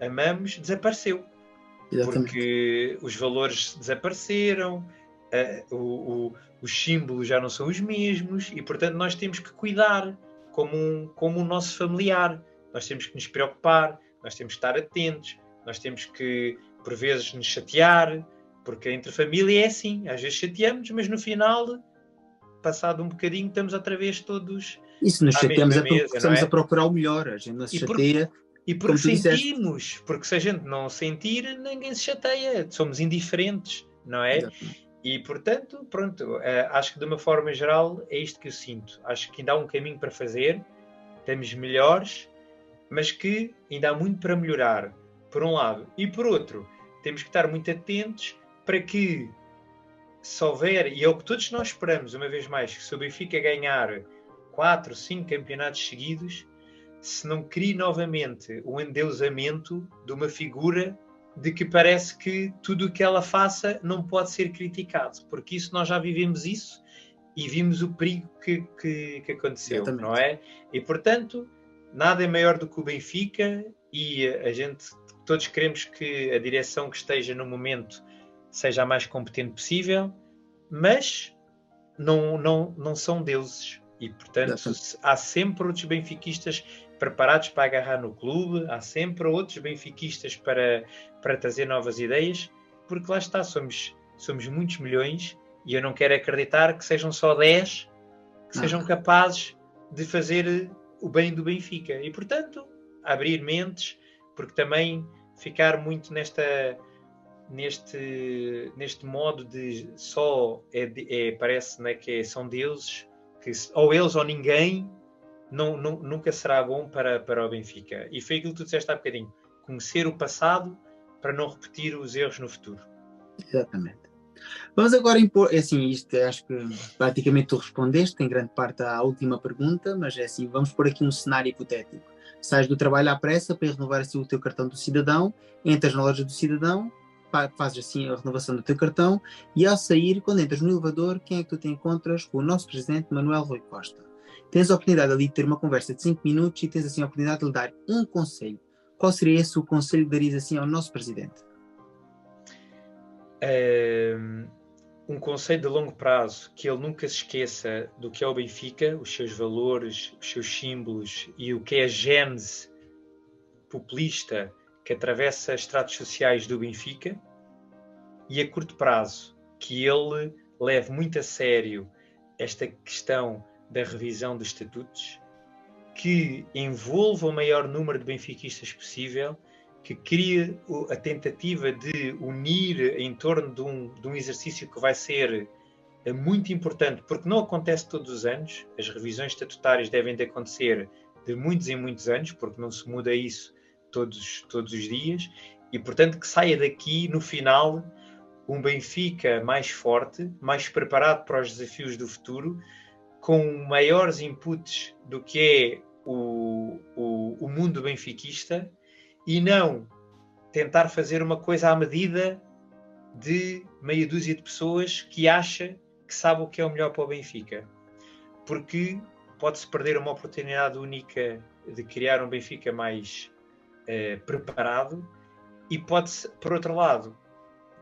amamos desapareceu. Exatamente. Porque os valores desapareceram, o, o, os símbolos já não são os mesmos e, portanto, nós temos que cuidar como um, como um nosso familiar. Nós temos que nos preocupar, nós temos que estar atentos, nós temos que, por vezes, nos chatear, porque entre família é assim. Às vezes chateamos, mas no final, passado um bocadinho, estamos outra vez todos. Isso nos chateamos é porque estamos é? a procurar o melhor. A gente não se e chateia. E porque sentimos, porque se a gente não sentir, ninguém se chateia. Somos indiferentes, não é? E, portanto, pronto, uh, acho que de uma forma geral é isto que eu sinto. Acho que ainda há um caminho para fazer, temos melhores, mas que ainda há muito para melhorar, por um lado. E por outro, temos que estar muito atentos para que, se houver, e é o que todos nós esperamos, uma vez mais, que se o Benfica ganhar 4, 5 campeonatos seguidos, se não crie novamente o endeusamento de uma figura de que parece que tudo o que ela faça não pode ser criticado, porque isso nós já vivemos isso e vimos o perigo que, que, que aconteceu, Exatamente. não é? E portanto, nada é maior do que o Benfica e a gente todos queremos que a direção que esteja no momento seja a mais competente possível, mas não, não, não são deuses. E, portanto, há sempre outros benfiquistas preparados para agarrar no clube, há sempre outros benfiquistas para, para trazer novas ideias, porque lá está, somos, somos muitos milhões e eu não quero acreditar que sejam só 10 que sejam capazes de fazer o bem do Benfica. E, portanto, abrir mentes, porque também ficar muito nesta neste neste modo de só é, é parece né, que são deuses que ou eles ou ninguém não, não, nunca será bom para, para o Benfica. E foi aquilo que tu disseste há bocadinho: conhecer o passado para não repetir os erros no futuro. Exatamente. Vamos agora impor, é assim, isto acho que praticamente tu respondeste em grande parte à última pergunta, mas é assim, vamos pôr aqui um cenário hipotético. Sais do trabalho à pressa para renovar assim, o teu cartão do cidadão, entras na loja do cidadão, fazes assim a renovação do teu cartão e ao sair, quando entras no elevador, quem é que tu te encontras? Com o nosso presidente Manuel Rui Costa tens a oportunidade ali de ter uma conversa de 5 minutos e tens assim a oportunidade de lhe dar um conselho. Qual seria esse o conselho que darias assim ao nosso presidente? Um conselho de longo prazo, que ele nunca se esqueça do que é o Benfica, os seus valores, os seus símbolos e o que é a gênese populista que atravessa estratos sociais do Benfica, e a curto prazo, que ele leve muito a sério esta questão da revisão dos estatutos, que envolva o maior número de benfiquistas possível, que crie a tentativa de unir em torno de um, de um exercício que vai ser eh, muito importante, porque não acontece todos os anos, as revisões estatutárias devem de acontecer de muitos em muitos anos, porque não se muda isso todos, todos os dias, e portanto que saia daqui no final um Benfica mais forte, mais preparado para os desafios do futuro, com maiores inputs do que é o, o, o mundo benfiquista e não tentar fazer uma coisa à medida de meia dúzia de pessoas que acha que sabe o que é o melhor para o Benfica. Porque pode-se perder uma oportunidade única de criar um Benfica mais eh, preparado e pode-se, por outro lado,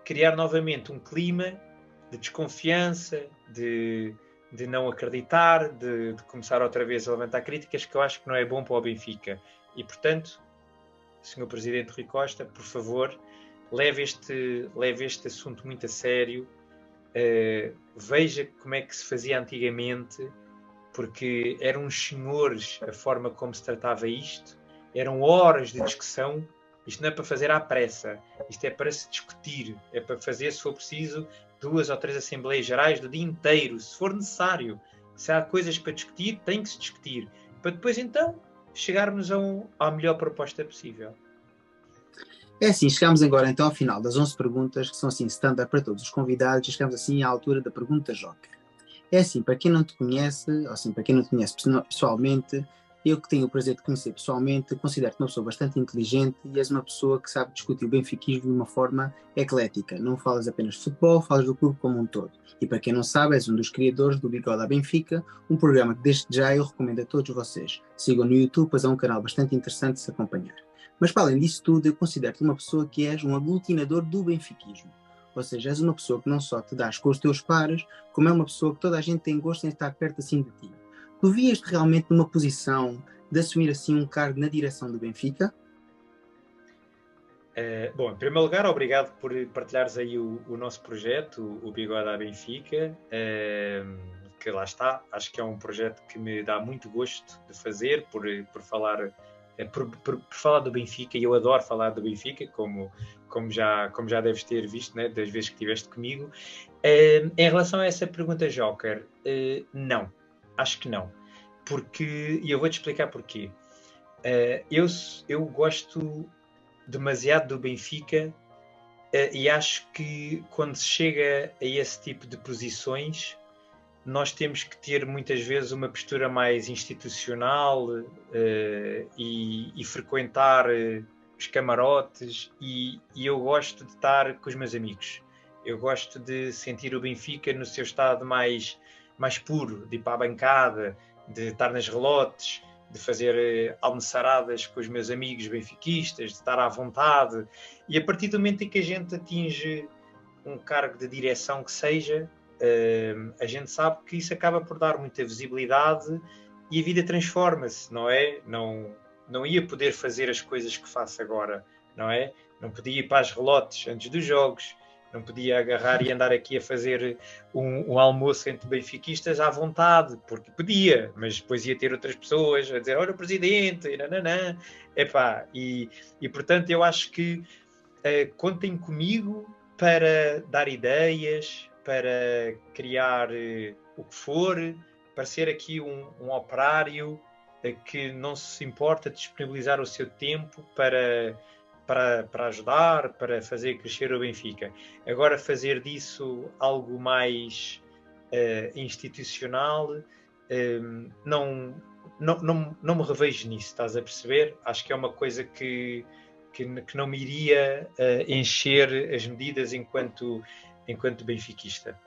criar novamente um clima de desconfiança, de, de não acreditar, de, de, começar outra vez a levantar críticas, que eu acho que não é bom para o Benfica. E, portanto, Sr. Presidente Rui Costa, por favor, leve este, leve este assunto muito a sério, uh, veja como é que se fazia antigamente, porque eram os senhores a forma como se tratava isto, eram horas de discussão. Isto não é para fazer à pressa, isto é para se discutir, é para fazer, se for preciso, duas ou três Assembleias Gerais do dia inteiro, se for necessário. Se há coisas para discutir, tem que se discutir. Para depois, então, chegarmos a um, à melhor proposta possível. É assim, chegamos agora então ao final das 11 perguntas, que são assim standard para todos os convidados, e chegamos assim à altura da pergunta Joker. É assim, para quem não te conhece, ou assim, para quem não te conhece pessoalmente, eu que tenho o prazer de conhecer pessoalmente, considero-te uma pessoa bastante inteligente e és uma pessoa que sabe discutir o benfiquismo de uma forma eclética. Não falas apenas de futebol, falas do clube como um todo. E para quem não sabe, és um dos criadores do Bigode à Benfica, um programa que desde já eu recomendo a todos vocês. Sigam no YouTube, pois é um canal bastante interessante de se acompanhar. Mas para além disso tudo, eu considero-te uma pessoa que és um aglutinador do benfiquismo. Ou seja, és uma pessoa que não só te dás com os teus pares, como é uma pessoa que toda a gente tem gosto em estar perto assim de ti Tu vias-te realmente numa posição de assumir assim um cargo na direção do Benfica? Uh, bom, em primeiro lugar, obrigado por partilhares aí o, o nosso projeto, o, Bigode à Benfica, uh, que lá está, acho que é um projeto que me dá muito gosto de fazer, por, por falar uh, por, por, por, falar do Benfica, e eu adoro falar do Benfica, como, como, já, como já deves ter visto né, das vezes que estiveste comigo. Uh, em relação a essa pergunta, Joker, não, acho que não. Porque, e eu vou-te explicar porquê. eu, eu gosto demasiado do Benfica e acho que quando se chega a esse tipo de posições nós temos que ter muitas vezes uma postura mais institucional uh, e, e, frequentar uh, os camarotes e, e, eu gosto de estar com os meus amigos. Eu gosto de sentir o Benfica no seu estado mais, mais puro, de ir para a bancada, de estar nas relotes, de fazer uh, almoçaradas com os meus amigos benfiquistas, de estar à vontade. E a partir do momento em que a gente atinge um cargo de direção que seja, uh, a gente sabe que isso acaba por dar muita visibilidade e a vida transforma-se, não é? Não, não ia poder fazer as coisas que faço agora, não é? Não podia ir para as relotes antes dos jogos, não podia agarrar e andar aqui a fazer um, um, almoço entre benfiquistas à vontade, porque podia, mas depois ia ter outras pessoas a dizer, olha o presidente, e nananã. Epá, e, e portanto eu acho que uh, contem comigo para dar ideias, para criar uh, o que for, para ser aqui um, um operário uh, que não se importa de disponibilizar o seu tempo para, para, para ajudar, para fazer crescer o Benfica. Agora, fazer disso algo mais uh, institucional, não, não, não, não me revejo nisso, estás a perceber? Acho que é uma coisa que, que, que não me iria encher as medidas enquanto enquanto benfiquista?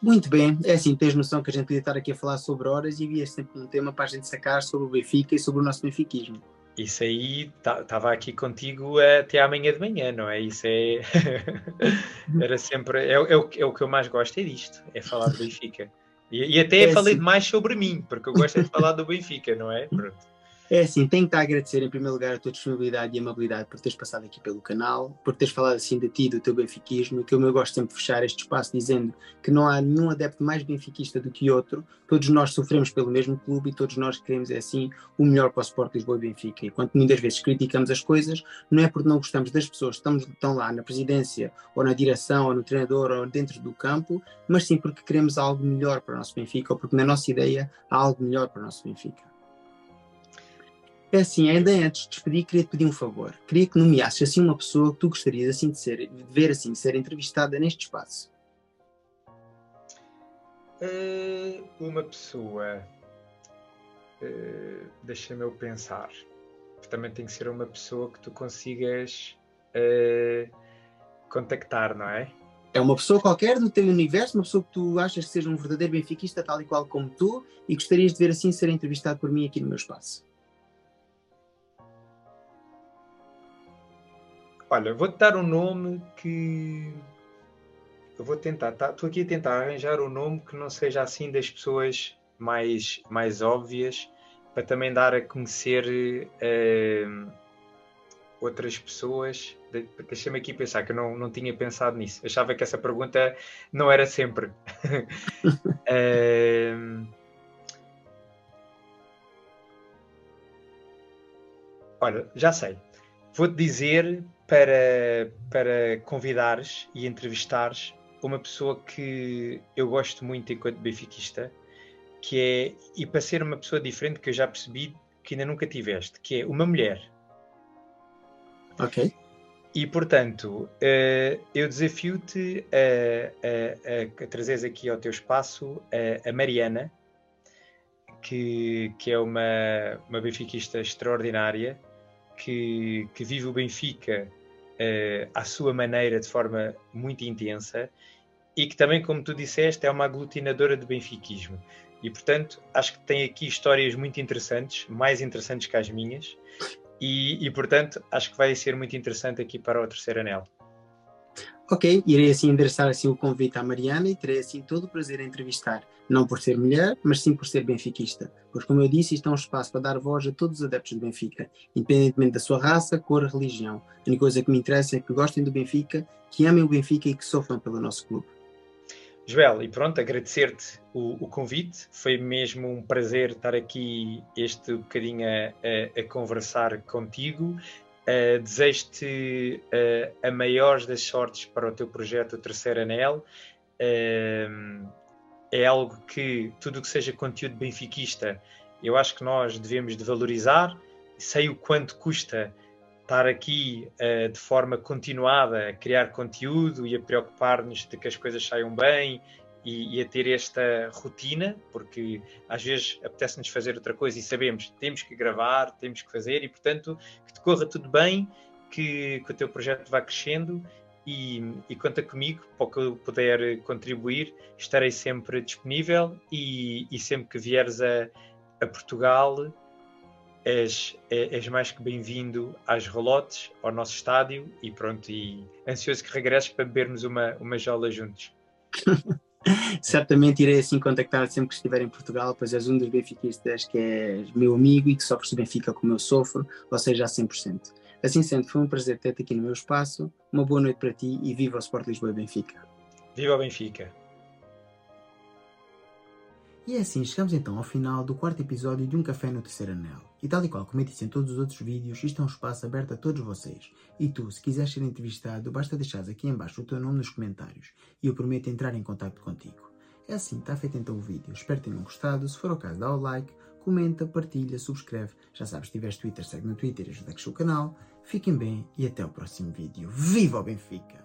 Muito bem, é assim, tens noção que a gente podia estar aqui a falar sobre horas e havia sempre um tema para a gente sacar sobre o Benfica e sobre o nosso benfiquismo. Isso aí estava aqui contigo até amanhã de manhã, não é? Isso é. *laughs* Era sempre. É, é, o, é o que eu mais gosto, é disto, é falar do Benfica. E, e até é falei demais sobre mim, porque eu gosto de falar do Benfica, não é? Pronto. É assim, tenho que agradecer em primeiro lugar a tua disponibilidade e amabilidade por teres passado aqui pelo canal, por teres falado assim de ti, do teu benfiquismo, que eu gosto sempre de fechar este espaço dizendo que não há nenhum adepto mais benfiquista do que outro, todos nós sofremos pelo mesmo clube e todos nós queremos, é assim, o melhor para o Sport Lisboa e Benfica. E quando muitas vezes criticamos as coisas, não é porque não gostamos das pessoas que estão lá na presidência, ou na direção, ou no treinador, ou dentro do campo, mas sim porque queremos algo melhor para o nosso Benfica, ou porque na nossa ideia há algo melhor para o nosso Benfica. É assim, ainda antes de despedir, queria te pedir um favor. Queria que nomeasses assim uma pessoa que tu gostarias assim de, ser, de ver assim, ser entrevistada neste espaço. Uh, uma pessoa. Uh, Deixa-me eu pensar. Também tem que ser uma pessoa que tu consigas uh, contactar, não é? É uma pessoa qualquer do teu universo, uma pessoa que tu achas que seja um verdadeiro benfiquista, tal e qual como tu, e gostarias de ver assim ser entrevistado por mim aqui no meu espaço. Olha, vou-te dar um nome que. Eu vou tentar. Tá, estou aqui a tentar arranjar um nome que não seja assim das pessoas mais, mais óbvias, para também dar a conhecer uh, outras pessoas. Deixa-me aqui pensar, que eu não, não tinha pensado nisso. Achava que essa pergunta não era sempre. uh, *laughs* olha, já sei. Vou-te dizer para, para convidares e entrevistares uma pessoa que eu gosto muito enquanto benfiquista, que é, e para ser uma pessoa diferente que eu já percebi que ainda nunca tiveste, que é uma mulher. Ok. E portanto, uh, eu desafio-te a, a, a, a trazeres aqui ao teu espaço a, a Mariana, que, que é uma, uma benfiquista extraordinária, que, que vive o Benfica uh, à sua maneira, de forma muito intensa, e que também, como tu disseste, é uma aglutinadora de benfiquismo. E, portanto, acho que tem aqui histórias muito interessantes, mais interessantes que as minhas, e, e portanto, acho que vai ser muito interessante aqui para o terceiro anel. Ok, irei assim endereçar assim o convite à Mariana e terei assim todo o prazer em entrevistar, não por ser mulher, mas sim por ser benfiquista. Pois, como eu disse, isto é um espaço para dar voz a todos os adeptos do Benfica, independentemente da sua raça, cor, religião. A única coisa que me interessa é que gostem do Benfica, que amem o Benfica e que sofram pelo nosso clube. Joel, e pronto, agradecer-te o, o, convite. Foi mesmo um prazer estar aqui este bocadinho a, a, a conversar contigo. Uh, Desejo-te uh, a maior das sortes para o teu projeto, o Terceiro Anel. Uh, é algo que tudo o que seja conteúdo benfiquista, eu acho que nós devemos de valorizar. Sei o quanto custa estar aqui uh, de forma continuada a criar conteúdo e a preocupar-nos de que as coisas saiam bem e, e, a ter esta rotina, porque às vezes apetece-nos fazer outra coisa e sabemos temos que gravar, temos que fazer e, portanto, que te corra tudo bem, que, que o teu projeto vá crescendo e, e, conta comigo para o que eu puder contribuir, estarei sempre disponível e, e sempre que vieres a, a Portugal és, és mais que bem-vindo às Rolotes, ao nosso estádio e pronto, e ansioso que regresses para bebermos uma, uma jola juntos. *laughs* Certamente irei assim contactar sempre que estiver em Portugal, pois és um dos benfiquistas que és meu amigo e que sofres o Benfica como eu sofro, ou seja, a 100%. Assim sendo, foi um prazer ter-te aqui no meu espaço, uma boa noite para ti e viva o Sport Lisboa e Benfica. Viva o Benfica! E é assim, chegamos então ao final do quarto episódio de Um Café no Terceiro Anel. E tal e qual como eu disse em todos os outros vídeos, isto é um espaço aberto a todos vocês. E tu, se quiseres ser entrevistado, basta deixares aqui embaixo o teu nome nos comentários e eu prometo entrar em contato contigo. É assim, está feito então o vídeo. Espero que tenham gostado. Se for o caso, dá o like, comenta, partilha, subscreve. Já sabes, se tiveres Twitter, segue no Twitter e ajuda a crescer o canal. Fiquem bem e até o próximo vídeo. Viva o Benfica!